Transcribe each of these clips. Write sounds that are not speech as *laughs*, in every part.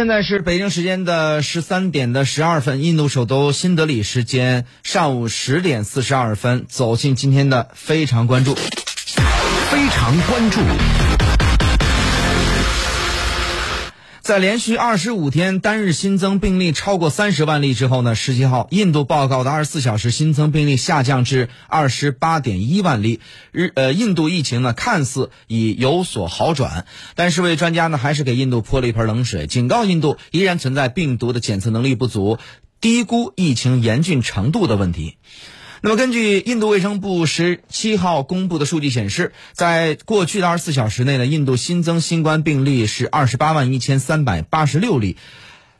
现在是北京时间的十三点的十二分，印度首都新德里时间上午十点四十二分，走进今天的非常关注。非常关注。在连续二十五天单日新增病例超过三十万例之后呢，十七号印度报告的二十四小时新增病例下降至二十八点一万例。日呃，印度疫情呢看似已有所好转，但是位专家呢还是给印度泼了一盆冷水，警告印度依然存在病毒的检测能力不足、低估疫情严峻程度的问题。那么，根据印度卫生部十七号公布的数据显示，在过去的二十四小时内呢，印度新增新冠病例是二十八万一千三百八十六例，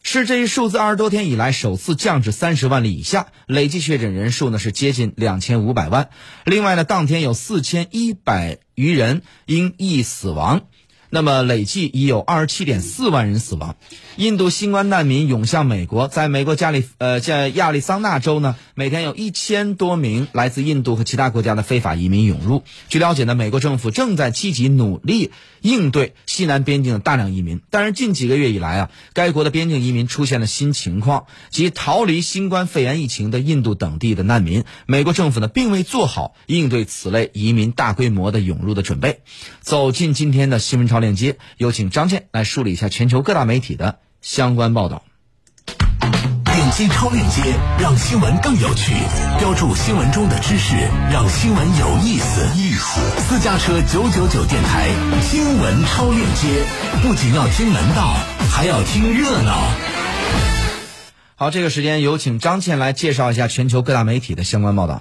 是这一数字二十多天以来首次降至三十万例以下。累计确诊人数呢是接近两千五百万。另外呢，当天有四千一百余人因疫死亡。那么累计已有二十七点四万人死亡。印度新冠难民涌向美国，在美国加利呃在亚利桑那州呢，每天有一千多名来自印度和其他国家的非法移民涌入。据了解呢，美国政府正在积极努力应对西南边境的大量移民。但是近几个月以来啊，该国的边境移民出现了新情况，即逃离新冠肺炎疫情的印度等地的难民。美国政府呢，并未做好应对此类移民大规模的涌入的准备。走进今天的新闻潮。链接，有请张倩来梳理一下全球各大媒体的相关报道。点击超链接，让新闻更有趣；标注新闻中的知识，让新闻有意思。意思，私家车九九九电台新闻超链接，不仅要听门道，还要听热闹。好，这个时间有请张倩来介绍一下全球各大媒体的相关报道。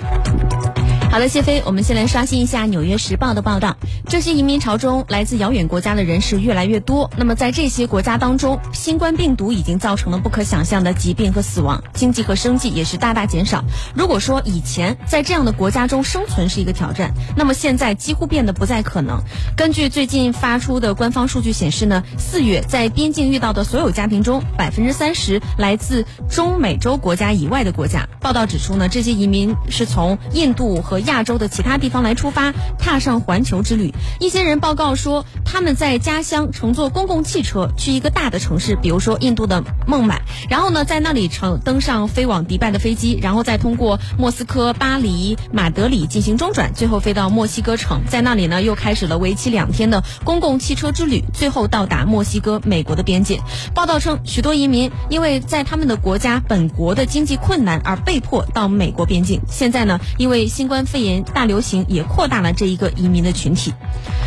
好的，谢飞，我们先来刷新一下《纽约时报》的报道。这些移民潮中，来自遥远国家的人士越来越多。那么，在这些国家当中，新冠病毒已经造成了不可想象的疾病和死亡，经济和生计也是大大减少。如果说以前在这样的国家中生存是一个挑战，那么现在几乎变得不再可能。根据最近发出的官方数据显示呢，四月在边境遇到的所有家庭中，百分之三十来自中美洲国家以外的国家。报道指出呢，这些移民是从印度和亚洲的其他地方来出发，踏上环球之旅。一些人报告说，他们在家乡乘坐公共汽车去一个大的城市，比如说印度的孟买，然后呢，在那里乘登上飞往迪拜的飞机，然后再通过莫斯科、巴黎、马德里进行中转，最后飞到墨西哥城，在那里呢，又开始了为期两天的公共汽车之旅，最后到达墨西哥、美国的边界。报道称，许多移民因为在他们的国家本国的经济困难而被迫到美国边境。现在呢，因为新冠肺炎大流行也扩大了这一个移民的群体。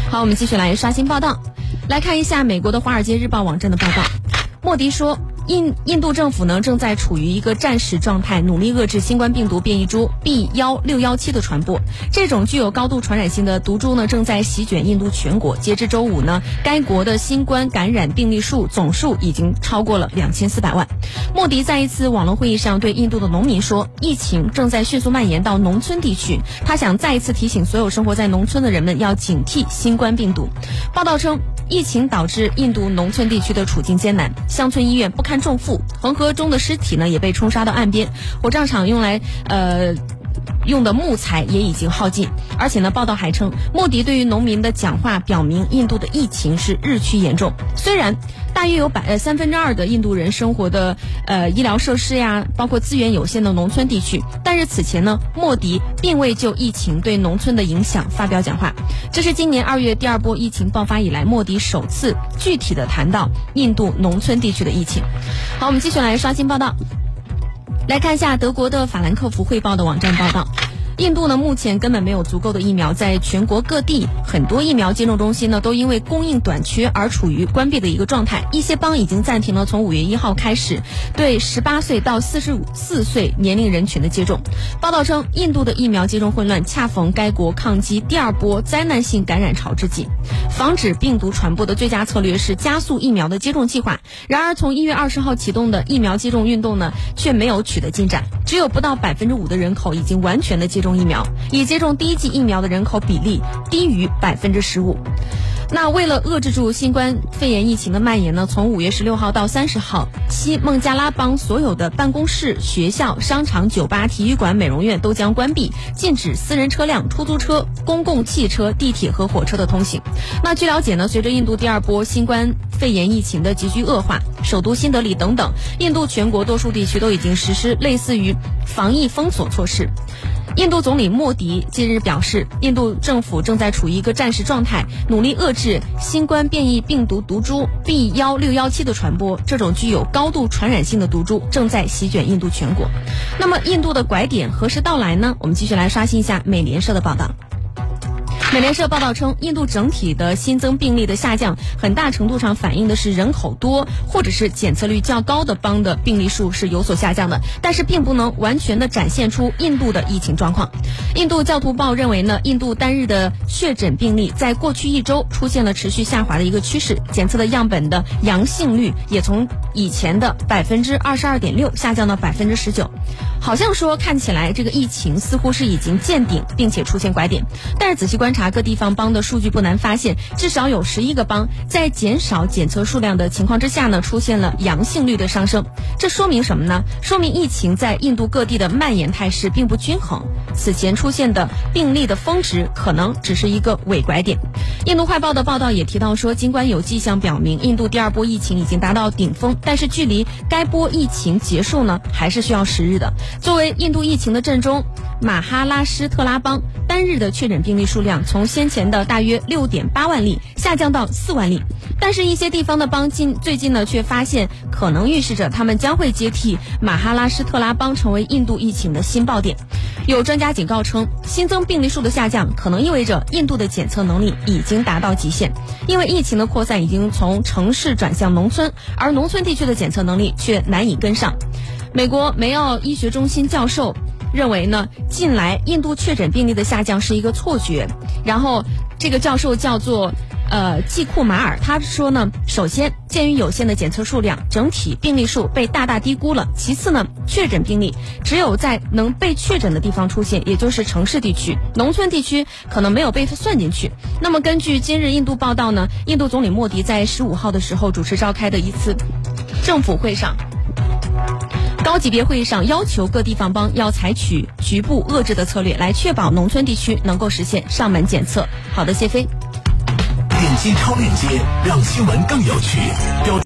好，我们继续来刷新报道，来看一下美国的《华尔街日报》网站的报道。莫迪说。印印度政府呢正在处于一个战时状态，努力遏制新冠病毒变异株 B 幺六幺七的传播。这种具有高度传染性的毒株呢正在席卷印度全国。截至周五呢，该国的新冠感染病例数总数已经超过了两千四百万。莫迪在一次网络会议上对印度的农民说：“疫情正在迅速蔓延到农村地区。”他想再一次提醒所有生活在农村的人们要警惕新冠病毒。报道称。疫情导致印度农村地区的处境艰难，乡村医院不堪重负，恒河中的尸体呢也被冲刷到岸边，火葬场用来呃。用的木材也已经耗尽，而且呢，报道还称，莫迪对于农民的讲话表明，印度的疫情是日趋严重。虽然大约有百呃三分之二的印度人生活的呃医疗设施呀，包括资源有限的农村地区，但是此前呢，莫迪并未就疫情对农村的影响发表讲话。这是今年二月第二波疫情爆发以来，莫迪首次具体的谈到印度农村地区的疫情。好，我们继续来刷新报道。来看一下德国的法兰克福汇报的网站报道。印度呢，目前根本没有足够的疫苗，在全国各地很多疫苗接种中心呢，都因为供应短缺而处于关闭的一个状态。一些邦已经暂停了从五月一号开始对十八岁到四十五四岁年龄人群的接种。报道称，印度的疫苗接种混乱恰逢该国抗击第二波灾难性感染潮之际，防止病毒传播的最佳策略是加速疫苗的接种计划。然而，从一月二十号启动的疫苗接种运动呢，却没有取得进展，只有不到百分之五的人口已经完全的接。种疫苗已接种第一剂疫苗的人口比例低于百分之十五。那为了遏制住新冠肺炎疫情的蔓延呢，从五月十六号到三十号，西孟加拉邦所有的办公室、学校、商场、酒吧、体育馆、美容院都将关闭，禁止私人车辆、出租车、公共汽车、地铁和火车的通行。那据了解呢，随着印度第二波新冠肺炎疫情的急剧恶化，首都新德里等等印度全国多数地区都已经实施类似于防疫封锁措施。印度总理莫迪近日表示，印度政府正在处于一个战时状态，努力遏制新冠变异病毒毒株 B 幺六幺七的传播。这种具有高度传染性的毒株正在席卷印度全国。那么，印度的拐点何时到来呢？我们继续来刷新一下美联社的报道。美联社报道称，印度整体的新增病例的下降，很大程度上反映的是人口多或者是检测率较高的邦的病例数是有所下降的，但是并不能完全的展现出印度的疫情状况。印度教徒报认为呢，印度单日的确诊病例在过去一周出现了持续下滑的一个趋势，检测的样本的阳性率也从以前的百分之二十二点六下降到百分之十九。好像说看起来这个疫情似乎是已经见顶，并且出现拐点，但是仔细观察。各地方邦的数据不难发现，至少有十一个邦在减少检测数量的情况之下呢，出现了阳性率的上升。这说明什么呢？说明疫情在印度各地的蔓延态势并不均衡。此前出现的病例的峰值可能只是一个伪拐点。印度快报的报道也提到说，尽管有迹象表明印度第二波疫情已经达到顶峰，但是距离该波疫情结束呢，还是需要时日的。作为印度疫情的震中，马哈拉施特拉邦单日的确诊病例数量从先前的大约六点八万例下降到四万例，但是，一些地方的邦近最近呢，却发现可能预示着他们将会接替马哈拉施特拉邦成为印度疫情的新爆点。有专家警告称，新增病例数的下降可能意味着印度的检测能力已经达到极限，因为疫情的扩散已经从城市转向农村，而农村地区的检测能力却难以跟上。美国梅奥医学中心教授。认为呢，近来印度确诊病例的下降是一个错觉。然后，这个教授叫做呃季库马尔，他说呢，首先，鉴于有限的检测数量，整体病例数被大大低估了。其次呢，确诊病例只有在能被确诊的地方出现，也就是城市地区，农村地区可能没有被算进去。那么，根据今日印度报道呢，印度总理莫迪在十五号的时候主持召开的一次政府会上。高级别会议上要求各地方帮要采取 *laughs* 局部遏制的策略，来确保农村地区能够实现上门检测。好的，谢飞。点击超链接，让新闻更有趣。标。